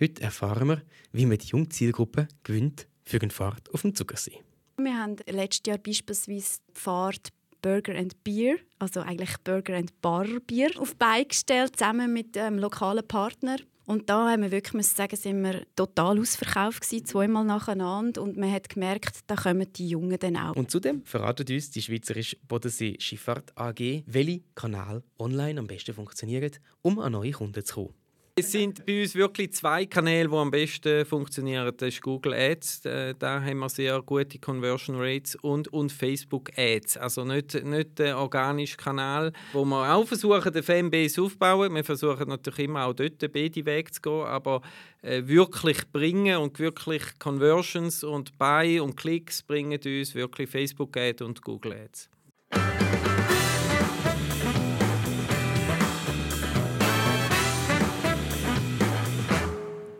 Heute erfahren wir, wie man die junge Zielgruppe gewinnt für eine Fahrt auf dem Zuckersee. Wir haben letztes Jahr beispielsweise die Fahrt Burger and Beer, also eigentlich Burger and Bar Bier, auf beigestellt, zusammen mit einem lokalen Partner. Und da haben wir wirklich müssen sagen, sind wir total ausverkauft gewesen, zweimal nacheinander und man hat gemerkt, da kommen die Jungen dann auch. Und zudem verratet uns die Schweizerische Bodensee Schifffahrt AG, welche Kanäle online am besten funktionieren, um an neue Kunden zu kommen. Es sind bei uns wirklich zwei Kanäle, die am besten funktionieren. Das ist Google Ads, äh, da haben wir sehr gute Conversion Rates und, und Facebook Ads. Also nicht, nicht der organische Kanal, wo wir auch versuchen, den Fanbase aufzubauen. Wir versuchen natürlich immer auch dort den beide Weg zu gehen, aber äh, wirklich bringen und wirklich Conversions und Buy und Klicks bringen uns wirklich Facebook Ads und Google Ads.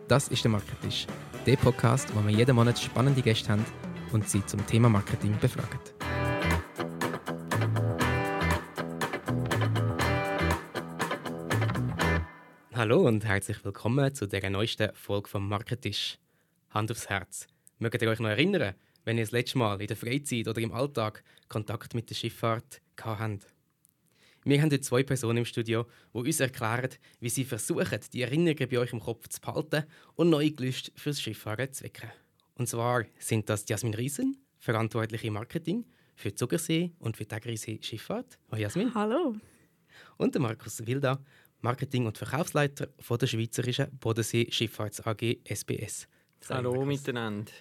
Das ist der Marketisch, der Podcast, wo wir jeden Monat spannende Gäste haben und sie zum Thema Marketing befragen. Hallo und herzlich willkommen zu der neuesten Folge vom Marketisch. Hand aufs Herz. Mögt ihr euch noch erinnern, wenn ihr das letzte Mal in der Freizeit oder im Alltag Kontakt mit der Schifffahrt habt? Wir haben heute zwei Personen im Studio, die uns erklären, wie sie versuchen, die Erinnerungen bei euch im Kopf zu behalten und neue Gelüste fürs Schifffahren zu wecken. Und zwar sind das Jasmin Riesen, verantwortliche Marketing für Zuckersee und für Tegrisee Schifffahrt. Hallo Jasmin. Hallo. Und der Markus Wilda, Marketing- und Verkaufsleiter von der Schweizerischen Bodensee Schifffahrts AG SBS. Hallo Markus. miteinander.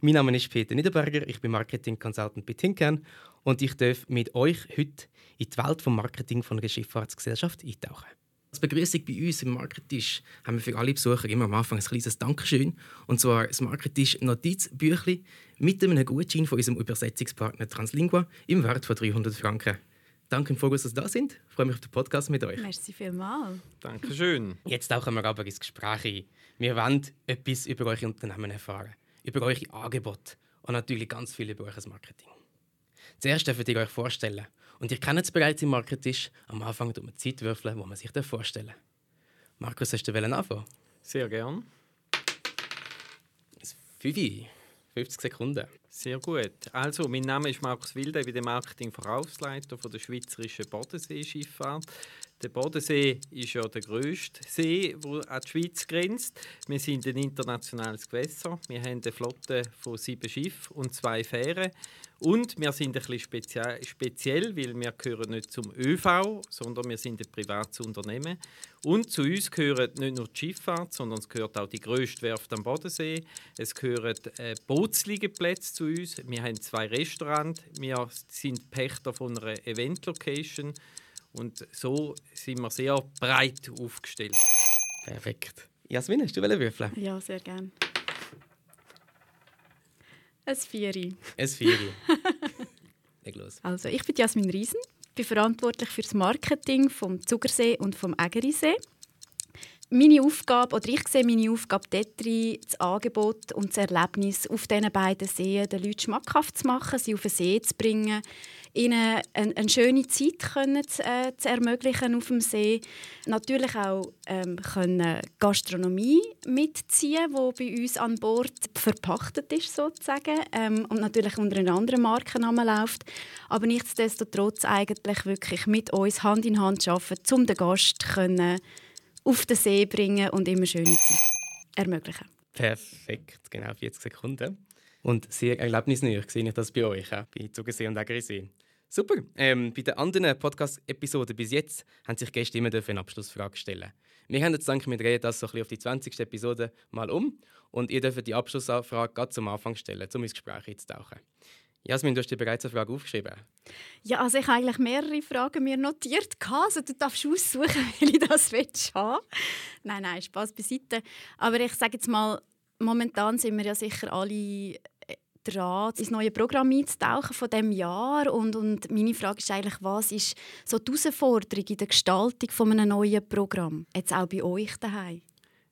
Mein Name ist Peter Niederberger, ich bin Marketing Consultant bei Tinkern und ich darf mit euch heute in die Welt des Marketing von einer Schifffahrtsgesellschaft eintauchen. Als Begrüßung bei uns im Marketisch haben wir für alle Besucher immer am Anfang ein kleines Dankeschön. Und zwar das Marketisch Notizbüchli mit einem Gutschein von unserem Übersetzungspartner Translingua im Wert von 300 Franken. Danke im Voraus, dass Sie da sind. Ich freue mich auf den Podcast mit euch. Merci vielmals. Dankeschön. Jetzt tauchen wir aber ins Gespräch ein. Wir wollen etwas über eure Unternehmen erfahren, über eure Angebote und natürlich ganz viel über euer Marketing. Zuerst dürft ihr euch vorstellen. Und ihr kennt es bereits im Marketing. Am Anfang tut man Zeit würfeln, wo man sich vorstellen. Markus, hast du anfangen? Sehr gern. 5, 50 Sekunden. Sehr gut. Also, mein Name ist Markus Wilde, ich bin der Marketing-Verkaufsleiter der Schweizerischen Bodenseeschifffahrt. Der Bodensee ist ja der grösste See, der an die Schweiz grenzt. Wir sind ein internationales Gewässer. Wir haben eine Flotte von sieben Schiffen und zwei Fähren. Und wir sind ein bisschen speziell, weil wir gehören nicht zum ÖV, sondern wir sind ein privates Unternehmen. Und zu uns gehört nicht nur die Schifffahrt, sondern es gehört auch die grösste Werft am Bodensee. Es gehören äh, Bootsliegenplätze zu uns. Wir haben zwei Restaurants. Wir sind Pächter von einer Event-Location. Und so sind wir sehr breit aufgestellt. Perfekt. Jasmin, hast du würfeln? Ja, sehr gerne. Ein Vieri. Ein Vieri. Leg los. Also, ich bin Jasmin Riesen, bin verantwortlich für das Marketing vom Zugersee und vom Ägerisee meine Aufgabe, oder ich sehe meine Aufgabe dort drin, das Angebot und das Erlebnis auf diesen beiden Seen den Leuten schmackhaft zu machen, sie auf den See zu bringen, ihnen eine, eine schöne Zeit können zu, äh, zu, ermöglichen auf dem See. Natürlich auch ähm, können Gastronomie mitziehen, die bei uns an Bord verpachtet ist sozusagen ähm, und natürlich unter einem anderen Markennamen läuft. Aber nichtsdestotrotz eigentlich wirklich mit uns Hand in Hand arbeiten, um den Gast können auf den See bringen und immer schöne Zeit ermöglichen. Perfekt, genau 40 Sekunden. Und sehr erlebnisnah sehe ich das bei euch, auch bei Zugersee und Ägerisee. Super. Ähm, bei den anderen Podcast-Episoden bis jetzt haben sich Gäste immer eine Abschlussfrage stellen. Wir haben jetzt gedacht, wir drehen das so ein bisschen auf die 20. Episode mal um und ihr dürft die Abschlussfrage gerade zum Anfang stellen, um ins Gespräch einzutauchen. Jasmin, du hast dir bereits eine Frage aufgeschrieben. Ja, also ich habe eigentlich mehrere Fragen mir notiert. Also du darfst aussuchen, wie ich das willst haben. Nein, nein, Spaß beiseite. Aber ich sage jetzt mal, momentan sind wir ja sicher alle äh, dran, ins neue Programm einzutauchen von dem Jahr. Und, und meine Frage ist eigentlich, was ist so die Herausforderung in der Gestaltung von einem neuen Programm? Jetzt auch bei euch daheim?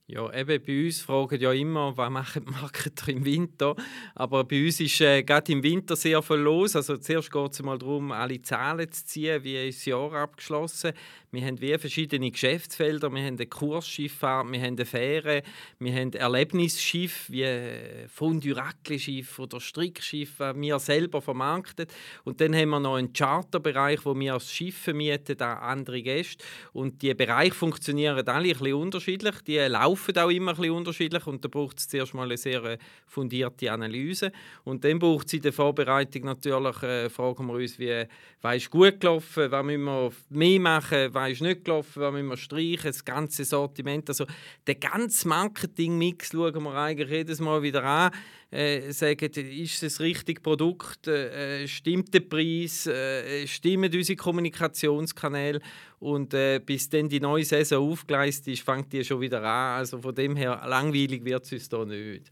Ja, eben bei uns fragen ja immer, was machen die Marketer im Winter. Aber bei uns ist äh, gerade im Winter sehr viel los. Also zuerst geht es mal darum, alle Zahlen zu ziehen, wie ist das Jahr abgeschlossen. Wir haben wie verschiedene Geschäftsfelder. Wir haben eine Kursschifffahrt, wir haben eine Fähre, wir haben Erlebnisschiff wie Fonduracle-Schiff oder Strickschiff, die wir selber vermarkten. Und dann haben wir noch einen Charterbereich, wo wir als Schiffe mieten an andere Gäste. Und die Bereiche funktionieren alle ein bisschen unterschiedlich. Die auch immer ein unterschiedlich und da braucht es zuerst mal eine sehr äh, fundierte Analyse. Und dann braucht es in der Vorbereitung natürlich, äh, fragen wir uns, wie, was ist gut gelaufen, was müssen wir mehr machen, was ist nicht gelaufen, was müssen wir streichen, das ganze Sortiment. Also den ganzen Marketing-Mix schauen wir eigentlich jedes Mal wieder an. Äh, sagen, ist es das richtige Produkt, äh, stimmt der Preis, äh, stimmen unsere Kommunikationskanäle und äh, bis dann die neue Saison aufgeleistet ist, fängt die schon wieder an. Also von dem her, langweilig wird es uns da nicht.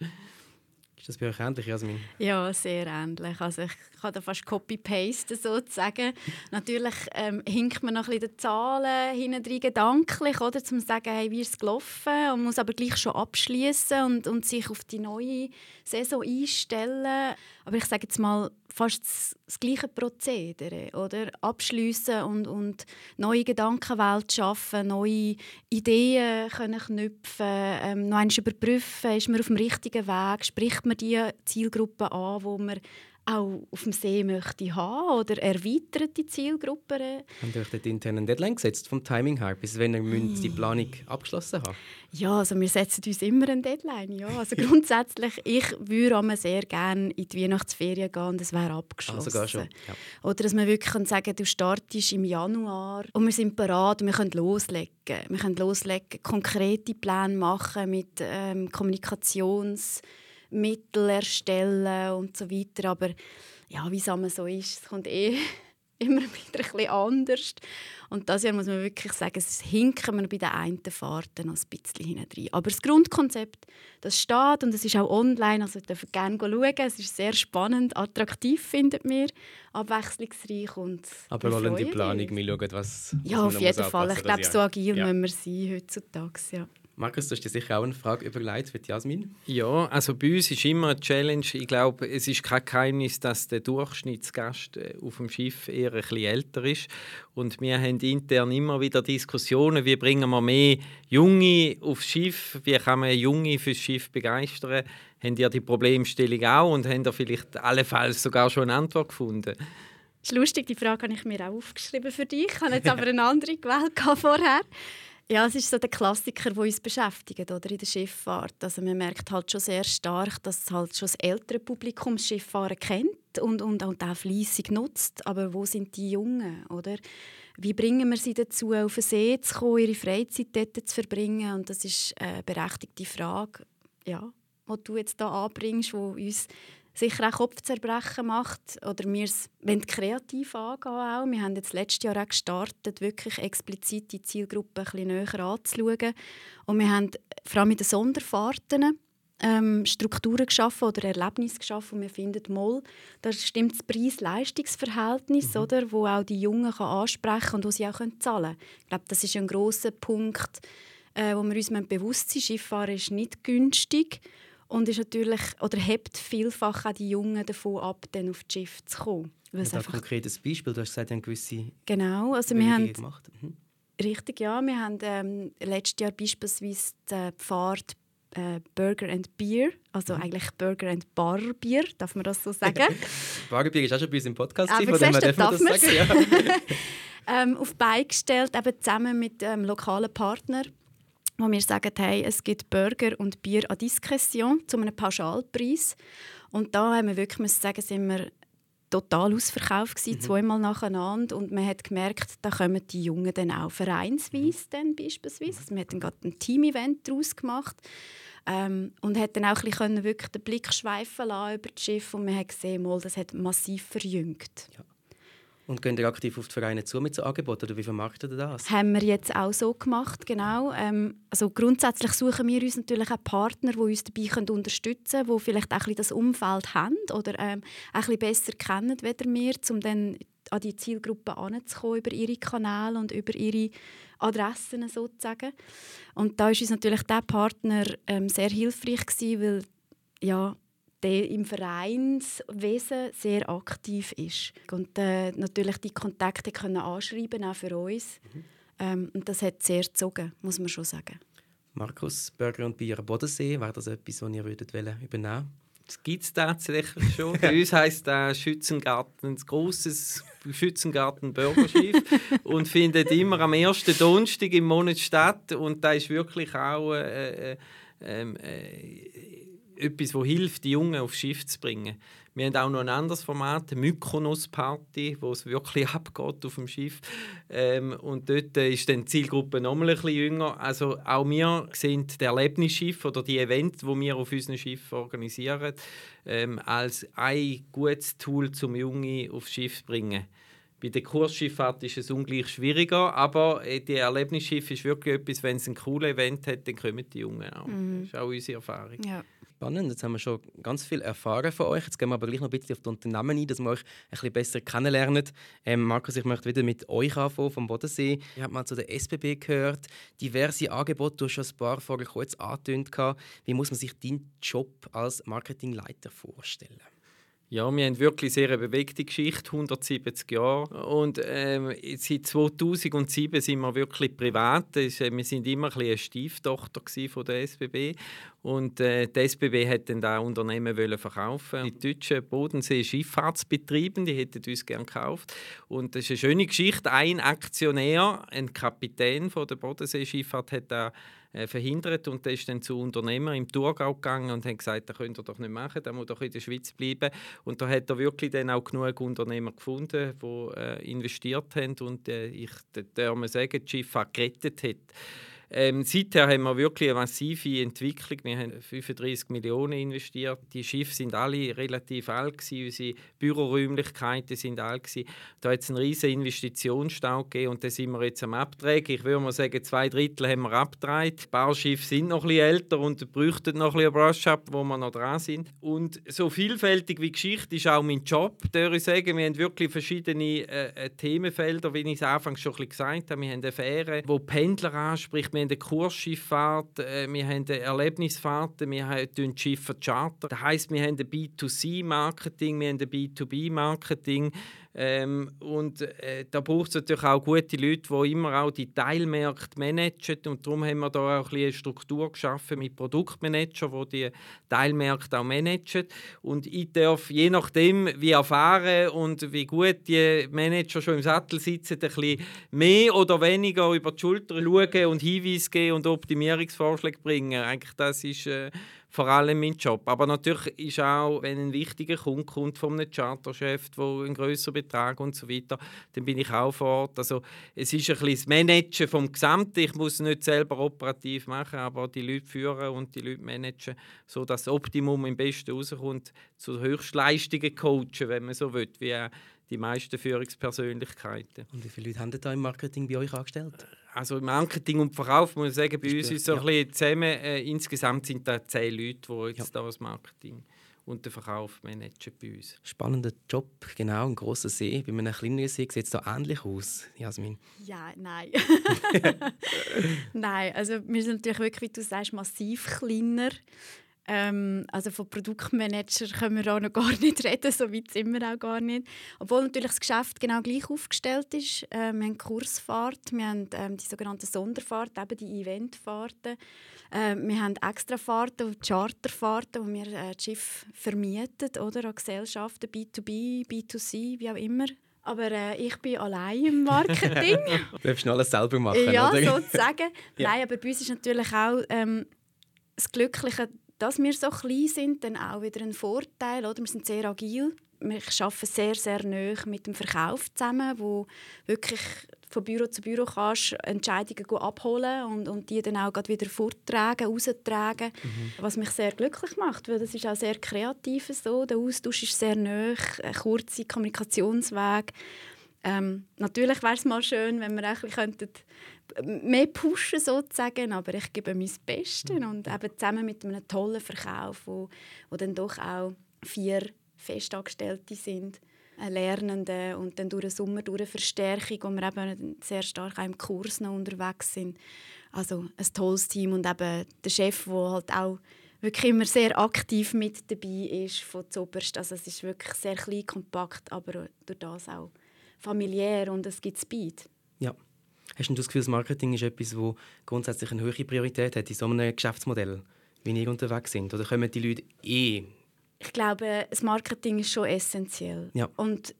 Ist das bei euch ähnlich, Jasmin? Ja, sehr ähnlich. Also ich kann da fast copy-paste sozusagen. Natürlich ähm, hinkt man noch ein bisschen die Zahlen hinten gedanklich, oder, zu sagen, hey, wie ist es gelaufen? Und muss aber gleich schon abschließen und, und sich auf die neue Saison einstellen. Aber ich sage jetzt mal, fast das, gleiche Prozedere, oder? Abschliessen und, und neue Gedankenwelt schaffen, neue Ideen können knüpfen, ähm, noch einmal überprüfen, ist man auf dem richtigen Weg, spricht man die Zielgruppe an, wo man auch auf dem See möchte haben oder erweitert die Zielgruppe. Haben ihr euch dort internen Deadline gesetzt vom Timing her, bis wenn ihr die Planung abgeschlossen haben Ja, also wir setzen uns immer eine Deadline. Ja. Also grundsätzlich, ich würde sehr gerne in die Weihnachtsferien gehen und es wäre abgeschlossen. Also schon. Ja. Oder dass wir wirklich sagen kann, du startest im Januar und wir sind bereit und wir können loslegen. Wir können loslegen, konkrete Pläne machen mit ähm, Kommunikations- Mittel erstellen und so weiter. Aber ja, wie es immer so ist, es kommt eh immer wieder ein bisschen anders. Und das Jahr muss man wirklich sagen, es hinken wir bei den einen Fahrten noch ein bisschen hinein. Aber das Grundkonzept, das steht und es ist auch online, also dürft gerne schauen. Es ist sehr spannend, attraktiv, findet mir, abwechslungsreich und Aber wollen die Planung, wir schauen, was, was Ja, auf jeden Fall. Ich glaube, so agil ja. müssen wir sein heutzutage, ja. Markus, du hast dir sicher auch eine Frage überlegt für Jasmin. Ja, also bei uns ist immer eine Challenge. Ich glaube, es ist kein Geheimnis, dass der Durchschnittsgast äh, auf dem Schiff eher ein bisschen älter ist. Und wir haben intern immer wieder Diskussionen, wie bringen wir mehr Junge aufs Schiff, wie kann man Junge fürs Schiff begeistern. Haben ihr die Problemstellung auch und haben ihr vielleicht allenfalls sogar schon eine Antwort gefunden? Das ist lustig, die Frage habe ich mir auch aufgeschrieben für dich. Ich habe jetzt aber eine andere gewählt vorher. Ja, es ist so der Klassiker, der uns beschäftigt oder, in der Schifffahrt. Also man merkt halt schon sehr stark, dass halt schon das ältere Publikum das Schifffahren kennt und, und, und auch fleissig nutzt. Aber wo sind die Jungen? Oder? Wie bringen wir sie dazu, auf den See zu kommen, ihre Freizeit dort zu verbringen? Und das ist eine berechtigte Frage, ja, die du jetzt hier anbringst, die uns sicher auch Kopfzerbrechen macht oder wir es kreativ angehen auch. Wir haben jetzt letztes Jahr auch gestartet, wirklich explizit die Zielgruppe ein bisschen näher anzuschauen. Und wir haben vor allem mit den Sonderfahrten ähm, Strukturen geschaffen oder Erlebnisse geschaffen und wir finden mal, da stimmt das Preis-Leistungs-Verhältnis, mhm. oder, wo auch die Jungen kann ansprechen und wo sie auch zahlen können. Ich glaube, das ist ein großer Punkt, äh, wo wir uns bewusst sind. Schifffahren ist nicht günstig und ist natürlich, oder hebt vielfach auch die Jungen davon ab, dann auf das Schiff zu kommen. Weil ein konkretes Beispiel, du hast gesagt, eine gewisse Genau, also wir haben... Gemacht. Mhm. Richtig, ja. Wir haben ähm, letztes Jahr beispielsweise die Fahrt äh, Burger and Beer, also mhm. eigentlich Burger and Bar Bier, darf man das so sagen? Barbier ist auch schon bei uns im Podcast, von dem darf man das sagen. Ja. ähm, auf beigestellt, eben zusammen mit ähm, lokalen Partnern wo wir sagen, hey, es gibt Burger und Bier à Diskretion zu einem Pauschalpreis. Und da haben wir wirklich müssen sagen, sind wir total ausverkauft gewesen, mhm. zweimal nacheinander und man hat gemerkt, da kommen die Jungen dann auch vereinsweise mhm. dann beispielsweise. Also wir haben gerade ein Team-Event daraus gemacht ähm, und hat dann auch ein bisschen wirklich den Blick schweifen lassen über das Schiff und man hat gesehen, mal, das hat massiv verjüngt. Ja. Und gehen ihr aktiv auf die Vereine zu mit so Angeboten oder wie vermarktet ihr das? Haben wir jetzt auch so gemacht, genau. Ähm, also grundsätzlich suchen wir uns natürlich auch Partner, die uns dabei können unterstützen können, die vielleicht auch ein das Umfeld haben oder ähm, ein bisschen besser kennen als wir, um dann an die Zielgruppe anzukommen über ihre Kanäle und über ihre Adressen sozusagen. Und da ist uns natürlich der Partner ähm, sehr hilfreich gewesen, weil ja, der im Vereinswesen sehr aktiv ist und äh, natürlich die Kontakte können anschreiben auch für uns. Mhm. Ähm, und das hat sehr gezogen, muss man schon sagen. Markus, Burger und Bier Bodensee, wäre das etwas, was ihr würdet übernehmen Das gibt es tatsächlich schon. Bei uns heisst der Schützengarten, ein grosses Schützengarten Bürgerschiff und findet immer am ersten Donnerstag im Monat statt. Und da ist wirklich auch äh, äh, ähm, äh, etwas, das hilft, die Jungen aufs Schiff zu bringen. Wir haben auch noch ein anderes Format, eine Mykonos-Party, wo es wirklich abgeht auf dem Schiff. Ähm, und dort ist dann die Zielgruppe noch ein bisschen jünger. Also auch wir sind der Erlebnisschiff oder die Events, die wir auf unserem Schiff organisieren, ähm, als ein gutes Tool, um Junge aufs Schiff zu bringen. Bei der Kursschifffahrt ist es ungleich schwieriger, aber äh, die Erlebnisschiff ist wirklich etwas, wenn es ein cooles Event hat, dann kommen die Jungen auch. Mhm. Das ist auch unsere Erfahrung. Ja. Spannend, jetzt haben wir schon ganz viel erfahren von euch. Jetzt gehen wir aber gleich noch ein bisschen auf die Unternehmen ein, dass wir euch ein bisschen besser kennenlernen. Ähm, Markus, ich möchte wieder mit euch anfangen, vom Bodensee. Ihr habt mal zu der SBB gehört, diverse Angebote, du hast schon ein paar vorher kurz angetönt. Wie muss man sich deinen Job als Marketingleiter vorstellen? Ja, wir haben wirklich sehr eine bewegte Geschichte, 170 Jahre. Und ähm, seit 2007 sind wir wirklich privat. Äh, wir sind immer ein eine Stieftochter von der SBB. Und äh, die SBB hat dann das Unternehmen wollen verkaufen. Die deutschen Bodensee Schifffahrtsbetriebe, die hätten uns gerne gekauft. Und das ist eine schöne Geschichte. Ein Aktionär, ein Kapitän von der Bodensee Schifffahrt, hat da äh, verhindert und der ist dann zu Unternehmer im Thurgau gegangen und hat gesagt, das könnt ihr doch nicht machen, der muss doch in der Schweiz bleiben. Und da hat er wirklich dann auch genug Unternehmer gefunden, die äh, investiert haben und äh, ich darf sagen, die Schifffahrt gerettet hat. Ähm, seither haben wir wirklich eine massive Entwicklung. Wir haben 35 Millionen investiert. Die Schiffe sind alle relativ alt gewesen. Unsere Büroräumlichkeiten sind alt gewesen. Da hat es einen riesen Investitionsstau gegeben und da sind wir jetzt am Abtragen. Ich würde mal sagen, zwei Drittel haben wir abgetragen. Ein paar Schiffe sind noch ein bisschen älter und bräuchten noch ein bisschen Brush-up, wo wir noch dran sind. Und so vielfältig wie Geschichte ist auch mein Job, würde ich sagen. Wir haben wirklich verschiedene äh, äh Themenfelder, wie ich es anfangs schon ein bisschen gesagt habe. Wir haben eine Fähre, die Pendler anspricht wir haben eine Kursschifffahrt, äh, wir haben eine Erlebnisfahrt, wir haben Schiffe Charter. Das heisst, wir haben ein B2C-Marketing, wir haben ein B2B-Marketing. Ähm, und äh, da braucht es natürlich auch gute Leute, die immer auch die Teilmärkte managen. Und darum haben wir da auch ein eine Struktur geschaffen mit Produktmanagern, die die Teilmärkte auch managen. Und ich darf je nachdem, wie erfahren und wie gut die Manager schon im Sattel sitzen, ein bisschen mehr oder weniger über die Schulter schauen und Hinweise geben und Optimierungsvorschläge bringen. Eigentlich das ist äh, vor allem mein Job. Aber natürlich ist auch, wenn ein wichtiger Kunde kommt von einem Charterchef, wo ein größerer Betrag und so weiter, dann bin ich auch vor Ort. Also es ist ein bisschen das Managen vom Gesamten. Ich muss nicht selber operativ machen, aber die Leute führen und die Leute managen, so dass das Optimum im Besten rauskommt, zu Höchstleistungen coachen, wenn man so will, wie die meisten Führungspersönlichkeiten. Und wie viele Leute haben da im Marketing bei euch angestellt? Also Marketing und Verkauf, muss ich sagen, bei uns ist so ja. ein bisschen zusammen. Äh, insgesamt sind da zehn Leute, die jetzt ja. da das Marketing und den Verkauf managen bei uns. Spannender Job, genau, ein großer See. Bei einem kleinen See sieht es da ähnlich aus, Jasmin? Ja, nein. nein, also wir sind natürlich wirklich, wie du sagst, massiv kleiner. Ähm, also von Produktmanager können wir auch noch gar nicht reden, so weit sind wir auch gar nicht. Obwohl natürlich das Geschäft genau gleich aufgestellt ist. Äh, wir haben Kursfahrt, wir haben ähm, die sogenannten Sonderfahrten, eben die Eventfahrten. Äh, wir haben Extrafahrten und Charterfahrten, wo wir äh, das Schiff vermieten oder, an Gesellschaften, B2B, B2C, wie auch immer. Aber äh, ich bin allein im Marketing. du darfst alles selber machen, Ja, oder? sozusagen. ja. Nein, aber bei uns ist natürlich auch ähm, das Glückliche dass wir so klein sind, dann auch wieder ein Vorteil. Oder? Wir sind sehr agil. Wir arbeiten sehr, sehr nah mit dem Verkauf zusammen, wo wirklich von Büro zu Büro kannst Entscheidungen abholen und, und die dann auch wieder vortragen, raustragen, mhm. was mich sehr glücklich macht, weil das ist auch sehr kreativ so. Der Austausch ist sehr nah, ein kurzer Kommunikationsweg. Ähm, natürlich wäre es mal schön, wenn wir ein bisschen mehr pushen sozusagen, aber ich gebe mein Bestes mhm. und eben zusammen mit einem tollen Verkauf, wo, wo dann doch auch vier Festangestellte sind, Lernenden und dann durch den Sommer durch eine Verstärkung, wo wir eben sehr stark auch im Kurs noch unterwegs sind. Also ein tolles Team und eben der Chef, der halt auch wirklich immer sehr aktiv mit dabei ist von zuoberst. Also es ist wirklich sehr klein, kompakt, aber durch das auch familiär und es gibt Speed. Ja. Hast du das Gefühl, das Marketing ist etwas, das grundsätzlich eine höhere Priorität hat in so einem Geschäftsmodell, wie ihr unterwegs sind? Oder kommen die Leute eh? Ich glaube, das Marketing ist schon essentiell. Ja. Und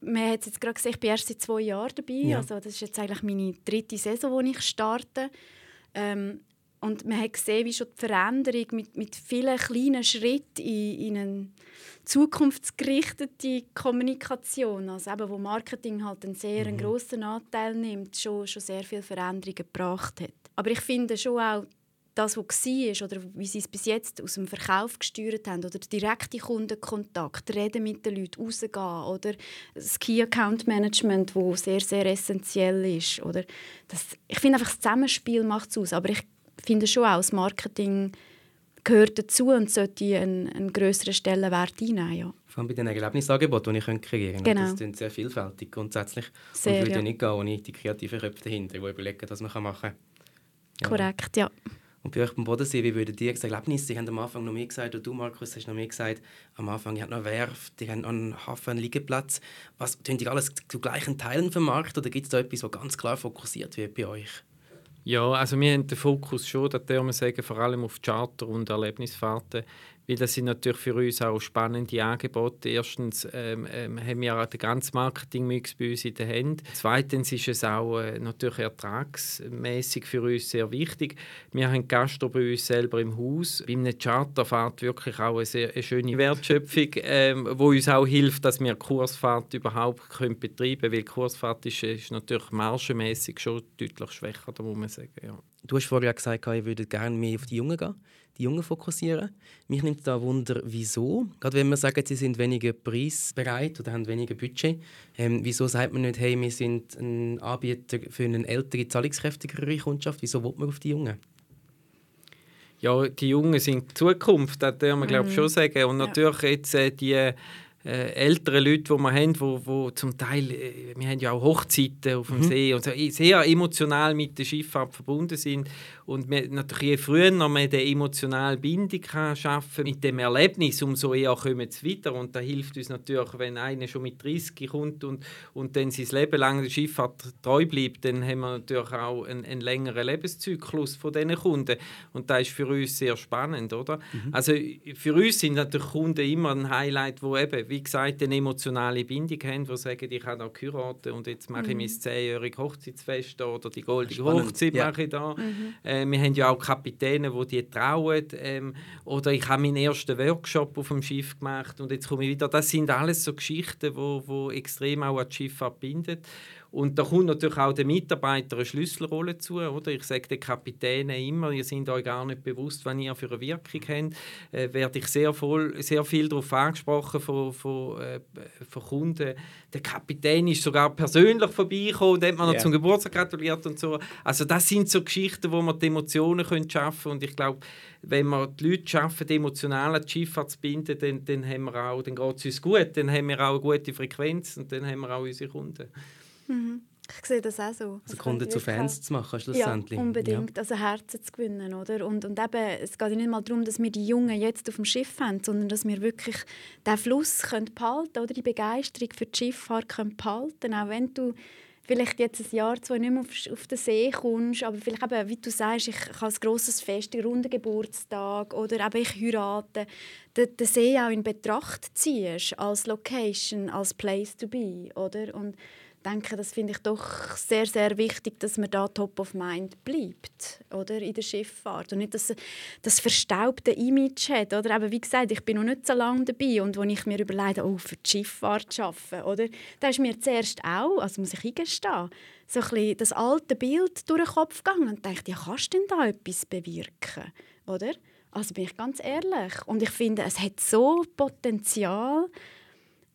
man hat jetzt gerade gesehen, ich bin erst seit zwei Jahren dabei. Ja. Also das ist jetzt eigentlich meine dritte Saison, wo ich starte. Ähm, und man hat gesehen, wie schon die Veränderung mit, mit vielen kleinen Schritten in, in eine zukunftsgerichtete Kommunikation, also eben, wo Marketing halt einen sehr mhm. grossen Anteil nimmt, schon, schon sehr viele Veränderungen gebracht hat. Aber ich finde schon auch, das, was war oder wie sie es bis jetzt aus dem Verkauf gesteuert haben oder direkte Kundenkontakt, reden mit den Leuten, rausgehen oder das Key Account Management, wo sehr, sehr essentiell ist. Oder das, ich finde einfach, das Zusammenspiel macht es aus, aber ich finde schon auch, das Marketing gehört dazu und sollte einen, einen größeren Stellenwert einnehmen. Ja. Vor allem bei den Erlebnisangeboten, die ich kreieren könnte. Genau. Das sind sehr vielfältig grundsätzlich. Sehr, und würde ja. nicht gehen ohne die kreativen Köpfe dahinter, die überlegen, was man machen kann. Ja. Korrekt, ja. Und bei euch beim Bodensee, wie würden die gesagt, Erlebnisse, Sie haben am Anfang noch mehr gesagt, und du, Markus, hast noch mehr gesagt, am Anfang, ihr habt noch Werft, die haben noch einen Hafen, einen Liegeplatz. Was, tun die alles zu gleichen Teilen vermarktet oder gibt es da etwas, was ganz klar fokussiert wird bei euch? Ja, also wir haben den Fokus schon, das wir sagen, vor allem auf Charter- und Erlebnisfahrten weil das sind natürlich für uns auch spannende Angebote. Erstens ähm, ähm, haben wir den ganzen Marketingmix bei uns in den Händen. Zweitens ist es auch äh, natürlich ertragsmäßig für uns sehr wichtig. Wir haben Gastro bei uns selber im Haus. Bei einem Charterfahrt wirklich auch eine sehr eine schöne Wertschöpfung, ähm, wo uns auch hilft, dass wir Kursfahrt überhaupt können betreiben können, weil Kursfahrt ist, ist natürlich margenmäßig schon deutlich schwächer, da muss man sagen. Ja. Du hast vorher gesagt, ihr würdet gerne mehr auf die Jungen gehen die Jungen fokussieren. Mich nimmt da Wunder, wieso. Gerade wenn wir sagen, sie sind weniger preisbereit oder haben weniger Budget. Ähm, wieso sagt man nicht, hey, wir sind ein Anbieter für eine ältere, zahlungskräftigere Kundschaft? Wieso will man auf die Jungen? Ja, die Jungen sind die Zukunft, das dürfen wir glaube ich, mhm. schon sagen. Und natürlich jetzt äh, die äh, ältere Leute, die wir haben, wo, wo zum Teil, äh, wir haben ja auch Hochzeiten auf dem mhm. See und so, sehr emotional mit der Schifffahrt verbunden sind und wir, natürlich je früher man eine emotionale Bindung kann schaffen mit dem Erlebnis, umso eher kommen sie weiter und da hilft uns natürlich, wenn einer schon mit 30 kommt und, und dann sein Leben lang der Schifffahrt treu bleibt, dann haben wir natürlich auch einen, einen längeren Lebenszyklus von diesen Kunden und das ist für uns sehr spannend, oder? Mhm. Also für uns sind natürlich Kunden immer ein Highlight, wo eben wie gesagt, eine emotionale Bindung haben, die sagen, ich habe auch geheiratet und jetzt mache ich mhm. mein zehnjähriges Hochzeitsfest oder die goldige Spannend. Hochzeit ja. mache ich da. Mhm. Äh, wir haben ja auch Kapitäne, die die trauen. Ähm, oder ich habe meinen ersten Workshop auf dem Schiff gemacht und jetzt komme ich wieder. Das sind alles so Geschichten, die wo, wo extrem auch an das Schiff abbinden. Und da kommt natürlich auch der Mitarbeiter eine Schlüsselrolle zu. Oder? Ich sage den Kapitänen immer, ihr seid euch gar nicht bewusst, was ihr für eine Wirkung habt. Äh, werde ich sehr, voll, sehr viel darauf angesprochen von, von, äh, von Kunden. Der Kapitän ist sogar persönlich vorbeigekommen und hat mir noch yeah. zum Geburtstag gratuliert und so. Also das sind so Geschichten, wo man die Emotionen können schaffen können. Und ich glaube, wenn wir die Leute schaffen, emotional an die Schifffahrt zu binden, dann, dann, dann geht es uns gut. Dann haben wir auch eine gute Frequenz und dann haben wir auch unsere Kunden. Mhm. Ich sehe das auch so. Also Kunden zu Fans zu machen, schlussendlich. Ja, unbedingt. Ja. Also Herzen zu gewinnen, oder? Und, und eben, es geht nicht mal darum, dass wir die Jungen jetzt auf dem Schiff haben, sondern dass wir wirklich den Fluss können behalten oder die Begeisterung für die Schifffahrt können behalten Auch wenn du vielleicht jetzt ein Jahr, zwei nicht mehr auf, auf den See kommst, aber vielleicht eben, wie du sagst, ich habe ein grosses Fest, einen runden Geburtstag oder eben ich heirate, den, den See auch in Betracht ziehst als Location, als Place to be, oder? Und denke, das finde ich doch sehr, sehr wichtig, dass man da top of mind bleibt, oder, in der Schifffahrt. Und nicht, dass das verstaubte Image hat, oder? Aber wie gesagt, ich bin noch nicht so lange dabei und wenn ich mir überlege, oh, für die Schifffahrt zu arbeiten? Da ist mir zuerst auch, also muss ich eingestehen, so ein bisschen das alte Bild durch den Kopf gegangen und dachte, ja, kannst du denn da etwas bewirken, oder? Also bin ich ganz ehrlich. Und ich finde, es hat so Potenzial,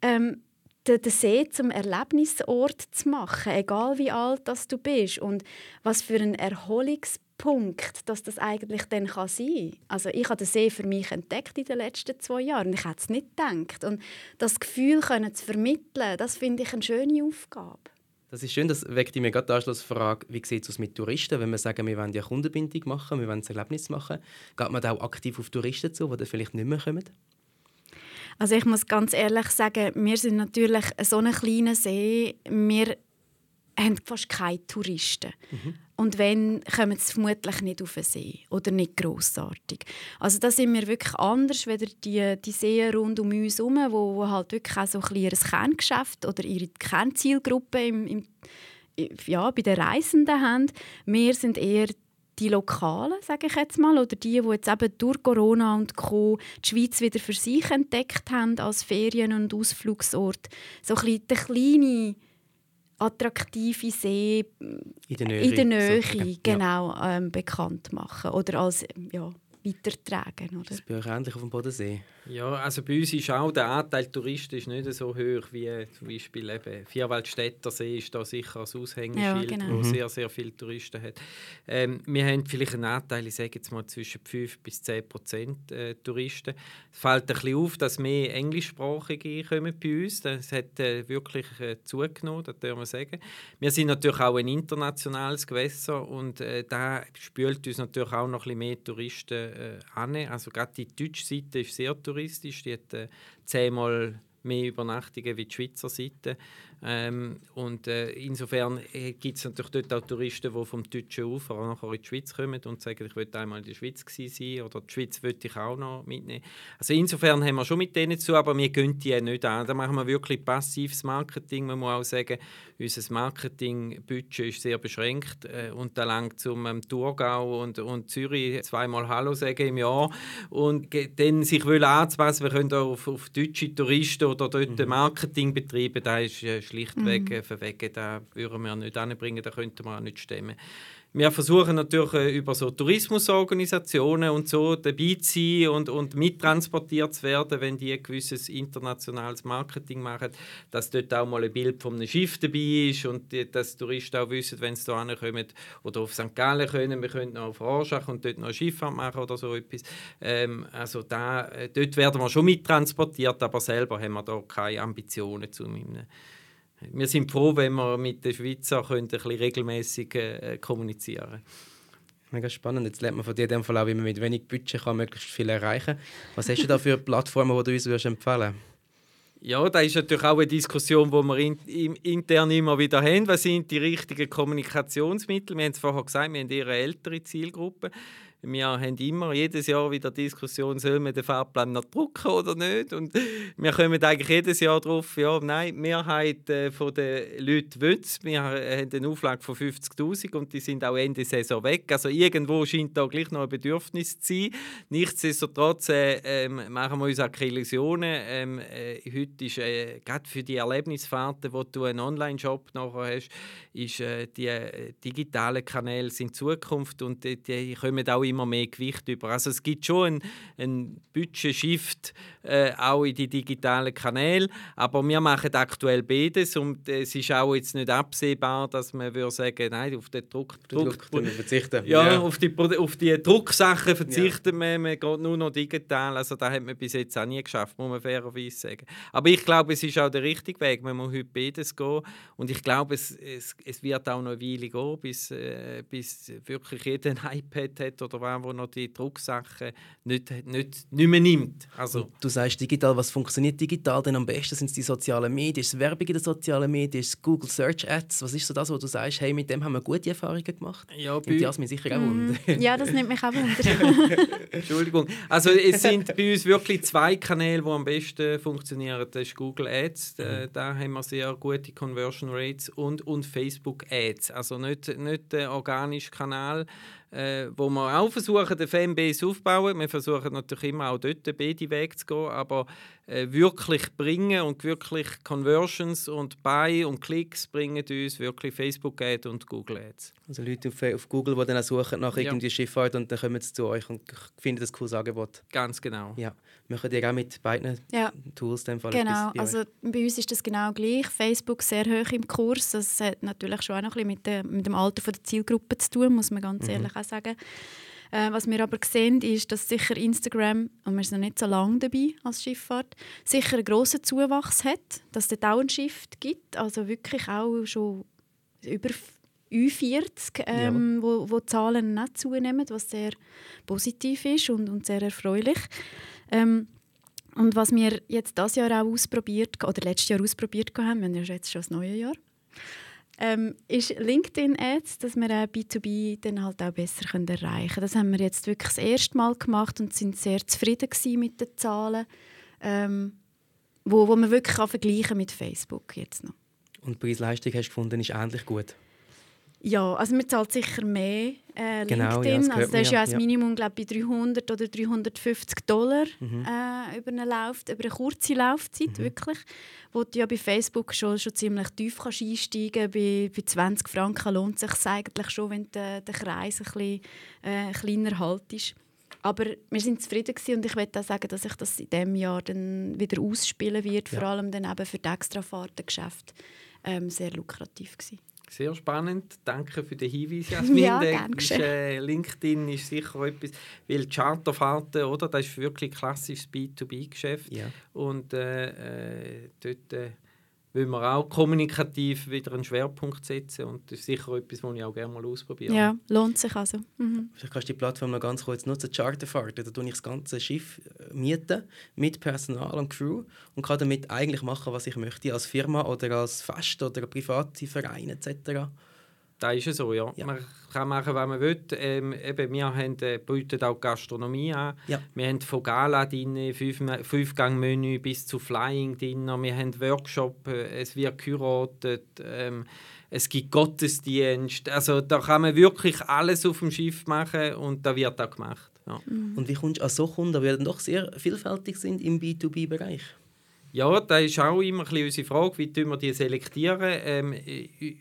ähm, den See zum Erlebnisort zu machen, egal wie alt das du bist und was für einen Erholungsprozess Punkt, dass das eigentlich dann kann sein. Also ich habe den See für mich entdeckt in den letzten zwei Jahren. Ich hätte es nicht gedacht. Und das Gefühl können zu vermitteln, das finde ich eine schöne Aufgabe. Das ist schön, das weckt mir gerade die Anschlussfrage, wie sieht es mit Touristen, wenn wir sagen, wir wollen ja Kundenbindung machen, wir wollen ein Erlebnis machen, geht man da auch aktiv auf Touristen zu, die vielleicht nicht mehr kommen? Also ich muss ganz ehrlich sagen, wir sind natürlich so ein kleiner See, wir haben fast keine Touristen. Mhm. Und wenn, kommen sie vermutlich nicht auf den See oder nicht grossartig. Also da sind wir wirklich anders als die, die Seen rund um uns herum, wo halt wirklich auch so ein ihr Kerngeschäft oder ihre Kernzielgruppe im, im, ja, bei den Reisenden haben. Wir sind eher die Lokalen, sage ich jetzt mal, oder die, die jetzt eben durch Corona und Co. die Schweiz wieder für sich entdeckt haben als Ferien- und Ausflugsort. So ein bisschen der kleine attraktive See in der Nähe, in der Nähe genau, ähm, bekannt machen oder als ja, weitertragen. Oder? Das ist bei euch ähnlich auf dem Bodensee? Ja, also bei uns ist auch der Anteil Touristen ist nicht so hoch wie zum Beispiel eben Vierwaldstätter See ist da sicher als Aushängeschild, ja, genau. wo mhm. sehr, sehr viele Touristen hat. Ähm, wir haben vielleicht einen Anteil, ich sage jetzt mal zwischen 5 bis 10 Prozent äh, Touristen. Es fällt ein bisschen auf, dass mehr Englischsprachige kommen bei uns. Das hat äh, wirklich äh, zugenommen, das darf man sagen. Wir sind natürlich auch ein internationales Gewässer und äh, da spült uns natürlich auch noch ein bisschen mehr Touristen äh, an. Also gerade die deutsche Seite ist sehr touristisch touristisch. Die hat äh, zehnmal mehr Übernachtungen wie die Schweizer Seite. Ähm, und äh, insofern äh, gibt es natürlich dort auch Touristen, die vom deutschen Ufer nachher in die Schweiz kommen und sagen, ich will einmal in der Schweiz sein oder die Schweiz wollte ich auch noch mitnehmen. Also insofern haben wir schon mit denen zu, aber wir gehen die nicht an. Da machen wir wirklich passives Marketing. Man muss auch sagen, unser Marketingbudget ist sehr beschränkt äh, und da langt zum ähm, Thurgau und, und Zürich zweimal Hallo sagen im Jahr und dann sich anzupassen, wir können auch auf, auf deutsche Touristen oder dort mhm. Marketing betreiben, da ist äh, schlichtweg mhm. verwegen, da würden wir nicht anbringen, da könnte man auch nicht stemmen. Wir versuchen natürlich äh, über so Tourismusorganisationen und so dabei zu sein und, und mittransportiert zu werden, wenn die ein gewisses internationales Marketing machen, dass dort auch mal ein Bild von einem Schiff dabei ist und die, dass Touristen auch wissen, wenn sie hier kommen oder auf St. Gallen können, wir können noch auf Rorschach und dort noch eine Schifffahrt machen oder so etwas. Ähm, also da, äh, dort werden wir schon mittransportiert, aber selber haben wir da keine Ambitionen zu einem wir sind froh, wenn wir mit den Schweizer können ein bisschen regelmäßig äh, kommunizieren können. Mega spannend. Jetzt lernt man von dir in dem Fall auch, wie man mit wenig Budget kann möglichst viel erreichen kann. Was hast du da für Plattformen, die du uns würdest empfehlen ja, da ist natürlich auch eine Diskussion, die wir in, in, intern immer wieder haben. Was sind die richtigen Kommunikationsmittel? Wir haben es vorher gesagt, wir haben eher eine ältere Zielgruppe. Wir haben immer jedes Jahr wieder Diskussion, sollen wir den Fahrplan noch drucken oder nicht? Und wir kommen eigentlich jedes Jahr darauf, ja, nein, die Mehrheit äh, der Leute will es. Wir haben eine Auflage von 50'000 und die sind auch Ende Saison weg. Also irgendwo scheint da gleich noch ein Bedürfnis zu sein. Nichtsdestotrotz äh, äh, machen wir uns auch keine Illusionen. Ähm, äh, heute ist, äh, gerade für die Erlebnisfahrten, wo du einen Online-Shop nachher hast, ist, die digitalen Kanäle sind Zukunft und die, die kommen auch immer mehr Gewicht über. Also es gibt schon einen, Budget-Shift äh, auch in die digitalen Kanäle, aber wir machen aktuell beides und es ist auch jetzt nicht absehbar, dass man würde sagen, nein, auf den Druck, Druck, Druck verzichten. Ja, ja, Auf, die, auf die Drucksachen verzichten ja. wir, man geht nur noch digital, also da hat man bis jetzt auch nie geschafft, muss man fairerweise sagen. Aber ich glaube, es ist auch der richtige Weg, man muss heute beides gehen und ich glaube, es, es, es wird auch noch eine Weile gehen, bis, äh, bis wirklich jeder ein iPad hat oder was, wo noch die Drucksachen nicht, nicht, nicht mehr nimmt. Also, du sagst digital, was funktioniert digital denn am besten? Sind es die sozialen Medien? Ist es Werbung in den sozialen Medien? Ist es Google Search Ads? Was ist so das, wo du sagst, hey, mit dem haben wir gute Erfahrungen gemacht? Ja, bei Jasmin sicher auch mm, Ja, das nimmt mich auch wunder. Entschuldigung. Also es sind bei uns wirklich zwei Kanäle, die am besten funktionieren. Das ist Google Ads, da, mhm. da haben wir sehr gute Conversion Rates und, und Facebook Ads. Also nicht, nicht der organische Kanal, äh, wo wir auch versuchen, den Fanbase aufzubauen. Wir versuchen natürlich immer auch dort beide Weg zu gehen, aber wirklich bringen und wirklich Conversions und Buy und Klicks bringen uns wirklich Facebook Ads und Google Ads. Also Leute auf, auf Google, die dann auch suchen nach irgendwie ja. Schifffahrt und dann kommen sie zu euch und finden das cooles Angebot. Ganz genau. Ja. Machen die auch mit beiden ja. Tools dem Fall Genau, bei also bei uns ist das genau gleich. Facebook sehr hoch im Kurs. Das hat natürlich schon auch noch ein bisschen mit, dem, mit dem Alter der Zielgruppe zu tun, muss man ganz mhm. ehrlich auch sagen. Äh, was wir aber sehen, ist, dass sicher Instagram, und wir sind noch nicht so lange dabei als Schifffahrt, sicher einen grossen Zuwachs hat, dass es dort auch einen Shift gibt, also wirklich auch schon über Ü40, ähm, ja. wo, wo Zahlen nicht zunehmen, was sehr positiv ist und, und sehr erfreulich. Ähm, und was wir jetzt das Jahr auch ausprobiert oder letztes Jahr ausprobiert haben, wir haben ja jetzt schon das neue Jahr, ähm, ist LinkedIn Ads, dass wir äh, B2B dann halt auch besser können erreichen können. Das haben wir jetzt wirklich das erste Mal gemacht und sind sehr zufrieden mit den Zahlen, ähm, wo, wo man wirklich kann vergleichen mit Facebook jetzt noch. Und Preis-Leistung hast du gefunden, ist ähnlich gut? Ja, also man zahlt sicher mehr äh, genau, LinkedIn. Ja, das also das ist ja als Minimum glaub, bei 300 oder 350 Dollar mhm. äh, über, eine Lauf über eine kurze Laufzeit, mhm. wirklich. Wo du ja bei Facebook schon, schon ziemlich tief kannst einsteigen bei, bei 20 Franken lohnt es sich eigentlich schon, wenn der, der Kreis ein bisschen äh, kleiner halt ist. Aber wir sind zufrieden und ich möchte auch sagen, dass sich das in diesem Jahr dann wieder ausspielen wird, ja. vor allem dann eben für die Extrafahrtengeschäfte ähm, sehr lukrativ gewesen. Sehr spannend. Danke für den Hinweis, Jasmin. Ja, ist, äh, LinkedIn ist sicher etwas, weil Charterfahrten, oder? Das ist wirklich ein klassisches B2B-Geschäft. Ja. Und äh, äh, dort wollen wir auch kommunikativ wieder einen Schwerpunkt setzen und das ist sicher etwas, was ich auch gerne mal ausprobiere. Ja, lohnt sich also. Mhm. Vielleicht kannst du die Plattform noch ganz kurz nutzen, Charterfahrt. Da tue ich das ganze Schiff äh, mieten mit Personal und Crew und kann damit eigentlich machen, was ich möchte als Firma oder als Fest oder private Verein etc. Das ist so, ja. ja. Man kann machen, was man will. Ähm, eben, wir haben, äh, bieten auch Gastronomie an. Ja. Wir haben von Gala drin, fünf, Fünfgang-Menü bis zu Flying-Dinner. Wir haben Workshop, äh, es wird geheiratet, ähm, es gibt Gottesdienst. Also da kann man wirklich alles auf dem Schiff machen und da wird auch gemacht. Ja. Und wie kommst du an so Kunden, die doch sehr vielfältig sind im B2B-Bereich? Ja, das ist auch immer ein unsere Frage, wie wir die selektieren. Ähm,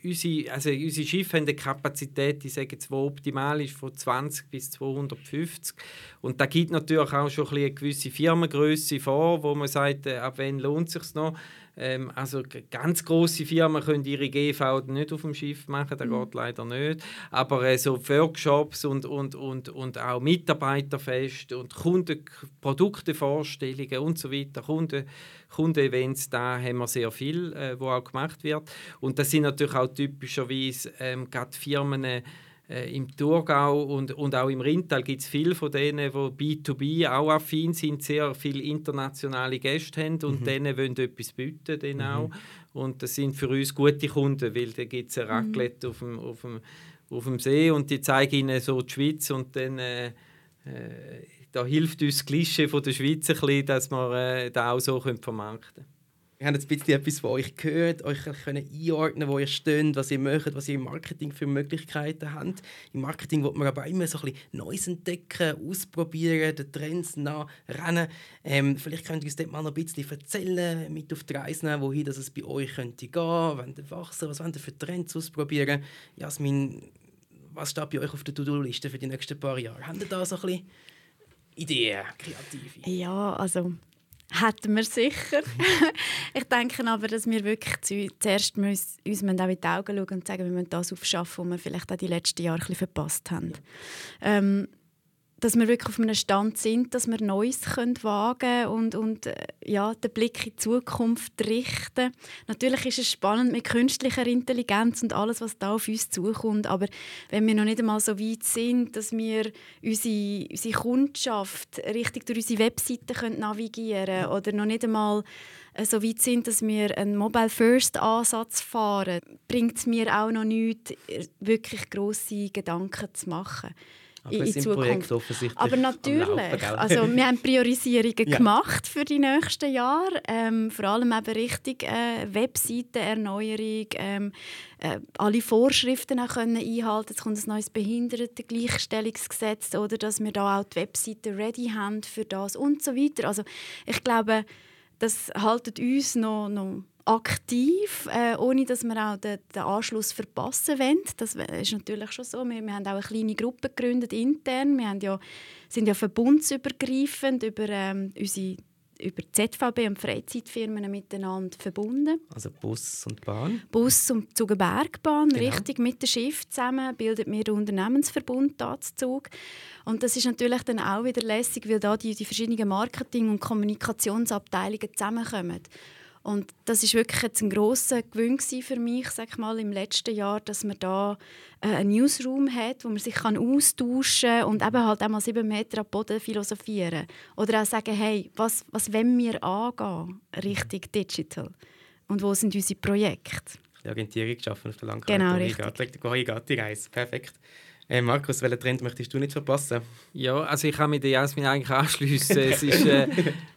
unsere, also unsere Schiffe haben eine Kapazität, die sagen, die optimal ist, von 20 bis 250. Und da gibt natürlich auch schon ein eine gewisse Firmengröße vor, wo man sagt, äh, ab wann lohnt es sich noch. Ähm, also ganz große Firmen können ihre GV nicht auf dem Schiff machen, das mhm. geht leider nicht. Aber äh, so Workshops und, und, und, und auch Mitarbeiterfest und Kunden, Produktevorstellungen und so weiter, Kunden, Kundenevents, da haben wir sehr viel, äh, wo auch gemacht wird. Und das sind natürlich auch typischerweise ähm, gerade Firmen, äh, im Thurgau und, und auch im Rintal gibt es viele von denen, die B2B auch affin sind, sehr viele internationale Gäste haben und mhm. denen wollen etwas bieten. Denen mhm. auch. Und das sind für uns gute Kunden, weil da gibt es ein mhm. Raclette mhm. auf, dem, auf, dem, auf dem See und die zeigen ihnen so die Schweiz und dann äh, äh, da hilft uns das Klischee von der Schweiz ein bisschen, dass wir äh, da auch so vermarkten können. Wir haben jetzt ein bisschen etwas von euch gehört, euch können einordnen, wo ihr steht, was ihr möchtet, was ihr im Marketing für Möglichkeiten habt. Im Marketing wird man aber immer so ein bisschen Neues entdecken, ausprobieren, den Trends nachrennen. Ähm, vielleicht könnt ihr uns dort mal noch ein bisschen erzählen, mit auf die Reise nehmen, wohin dass es bei euch könnte gehen, wollt ihr wachsen, was wollt ihr für Trends ausprobieren. Jasmin, was steht bei euch auf der To-Do-Liste für die nächsten paar Jahre? Habt ihr da so ein bisschen Ideen, kreative? Ja, also Hätten wir sicher. ich denke aber, dass wir wirklich zuerst uns, uns auch in die Augen schauen und sagen, wir müssen das aufschaffen, was wir vielleicht auch die letzten Jahre ein bisschen verpasst haben. Ähm, dass wir wirklich auf einem Stand sind, dass wir Neues können wagen und, und äh, ja, den Blick in die Zukunft richten. Natürlich ist es spannend mit künstlicher Intelligenz und alles, was da auf uns zukommt. Aber wenn wir noch nicht einmal so weit sind, dass wir unsere, unsere Kundschaft richtig durch unsere Webseite können navigieren können oder noch nicht einmal äh, so weit sind, dass wir einen Mobile-First-Ansatz fahren, bringt es mir auch noch nichts, äh, wirklich grosse Gedanken zu machen. Aber in, in Zukunft. Aber natürlich, Laufen, also wir haben Priorisierungen ja. gemacht für die nächsten Jahre, ähm, vor allem eben richtig äh, Webseitenerneuerung, ähm, äh, alle Vorschriften auch können einhalten. Es kommt ein neues Behindertengleichstellungsgesetz oder dass wir da auch die Webseite ready haben für das und so weiter. Also ich glaube, das haltet uns noch, noch aktiv, äh, ohne dass wir auch den, den Anschluss verpassen wollen. Das ist natürlich schon so. Wir, wir haben auch eine kleine Gruppe gegründet intern. Wir haben ja, sind ja verbundsübergreifend über ähm, unsere über ZVB und Freizeitfirmen miteinander verbunden. Also Bus und Bahn? Bus und Zugenbergbahn, genau. richtig mit dem Schiff zusammen, bildet mir den Unternehmensverbund Zug. Und das ist natürlich dann auch wieder lässig, weil da die, die verschiedenen Marketing- und Kommunikationsabteilungen zusammenkommen. Und das ist wirklich jetzt ein grosser Gewinn für mich, sag mal, im letzten Jahr, dass man da äh, einen Newsroom hat, wo man sich kann austauschen kann und eben halt einmal sieben Meter am Boden philosophieren. Oder auch sagen, hey, was, was wollen wir angehen, richtig digital? Und wo sind unsere Projekte? Die Orientierung geschaffen auf der Langkarte. Genau, richtig. Go, Reise. Perfekt. Hey Markus, welchen Trend möchtest du nicht verpassen? Ja, also ich kann mich der Jasmin eigentlich anschließen. es, äh,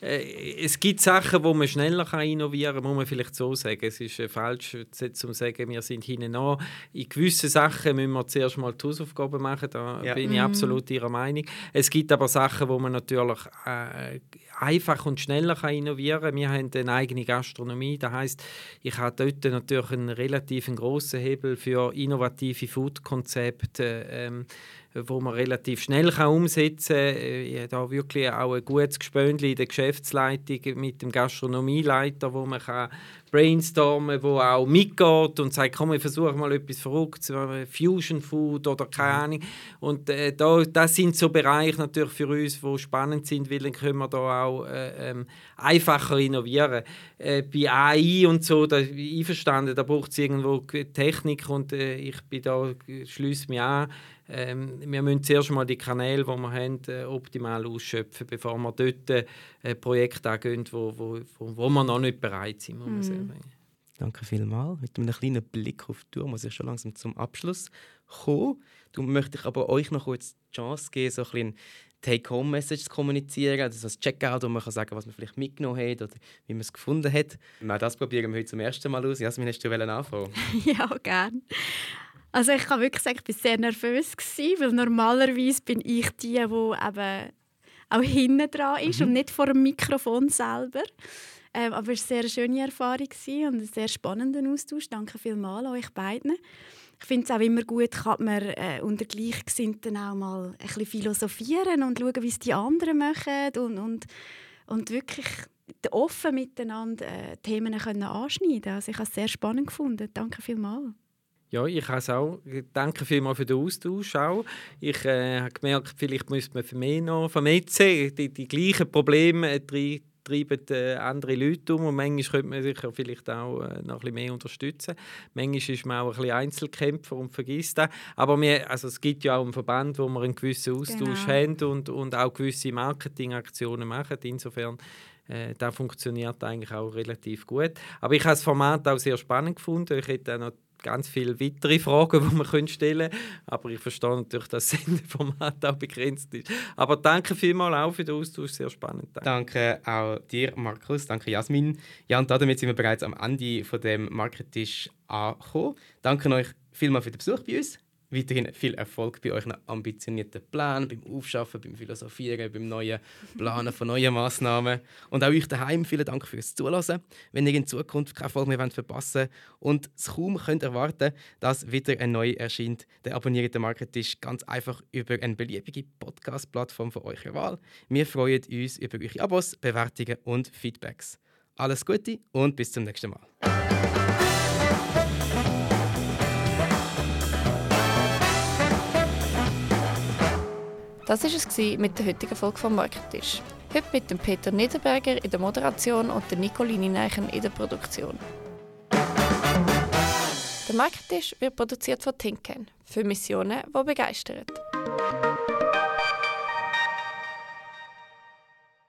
äh, es gibt Sachen, wo man schneller kann innovieren kann, muss man vielleicht so sagen. Es ist äh, falsch zu sagen, wir sind hinten an. In gewissen Sachen müssen wir zuerst mal die Hausaufgaben machen, da ja. bin ich mhm. absolut Ihrer Meinung. Es gibt aber Sachen, wo man natürlich äh, einfach und schneller kann innovieren kann. Wir haben eine eigene Gastronomie, das heißt, ich habe dort natürlich einen relativ grossen Hebel für innovative Food-Konzepte ähm, wo man relativ schnell kann umsetzen kann. Ich habe da wirklich auch ein gutes Gespönchen in der Geschäftsleitung mit dem Gastronomieleiter, wo man kann brainstormen, wo auch mitgeht und sagt, komm, wir versuchen mal etwas Verrücktes, Fusion Food oder keine mhm. Ahnung. Und äh, da, das sind so Bereiche natürlich für uns, die spannend sind, weil dann können wir da auch äh, ähm, einfacher innovieren. Äh, bei AI und so, da einverstanden, da braucht es irgendwo Technik und äh, ich bin da, schließe mich an, ähm, wir müssen zuerst mal die Kanäle, die wir haben, äh, optimal ausschöpfen, bevor wir dort äh, Projekte angehen, wo, wo, wo, wo wir noch nicht bereit sind, muss sagen. Danke vielmals. Mit einem kleinen Blick auf die Tour muss ich schon langsam zum Abschluss kommen. Du möchte ich aber euch noch kurz die Chance geben, so ein Take-Home-Message zu kommunizieren, also das Checkout, wo man kann sagen, was man vielleicht mitgenommen hat oder wie man es gefunden hat. das probieren wir heute zum ersten Mal aus. Jasmin, hast du anfangen? ja, gerne. Also ich kann wirklich sagen, ich war sehr nervös, gewesen, weil normalerweise bin ich die, die eben auch hinten dran ist mhm. und nicht vor dem Mikrofon selber. Ähm, aber es war eine sehr schöne Erfahrung und ein sehr spannender Austausch. Danke vielmals euch beiden. Ich finde es auch immer gut, kann man äh, unter Gleichgesinnten auch mal ein bisschen philosophieren und schauen, wie es die anderen machen und, und, und wirklich offen miteinander äh, Themen können anschneiden Also ich habe es sehr spannend gefunden. Danke vielmals. Ja, ich habe es auch. Danke vielmals für den Austausch auch. Ich äh, habe gemerkt, vielleicht müsste man für mich noch vernetzen. Die, die gleichen Probleme treiben äh, andere Leute um und manchmal könnte man sich vielleicht auch äh, noch ein bisschen mehr unterstützen. Manchmal ist man auch ein bisschen Einzelkämpfer und vergisst das. Aber wir, also es gibt ja auch einen Verband, wo wir einen gewissen Austausch genau. haben und, und auch gewisse Marketingaktionen machen. Insofern äh, das funktioniert eigentlich auch relativ gut. Aber ich habe das Format auch sehr spannend gefunden. Ich hätte auch noch ganz viele weitere Fragen, die man stellen können. Aber ich verstehe natürlich, dass das Sendeformat auch begrenzt ist. Aber danke vielmals auch für den Austausch, sehr spannend. Danke auch dir, Markus. Danke, Jasmin. Ja, und damit sind wir bereits am Ende von dem Marketisch angekommen. Danke euch vielmals für den Besuch bei uns weiterhin viel Erfolg bei euren ambitionierten Plänen, beim Aufschaffen, beim Philosophieren, beim neuen Planen von neuen Massnahmen. Und auch euch daheim vielen Dank fürs Zuhören. Wenn ihr in Zukunft keine Folge mehr verpassen wollt und es kaum könnt erwarten dass wieder ein neu erscheint, dann abonniert den Marketisch ganz einfach über eine beliebige Podcast-Plattform von eurer Wahl. Wir freuen uns über eure Abos, Bewertungen und Feedbacks. Alles Gute und bis zum nächsten Mal. Das war es mit der heutigen Folge vom Marketisch. Heute mit dem Peter Niederberger in der Moderation und der Nicoline Neichen in der Produktion. Der Marketisch wird produziert von Tinken für Missionen, die begeistern.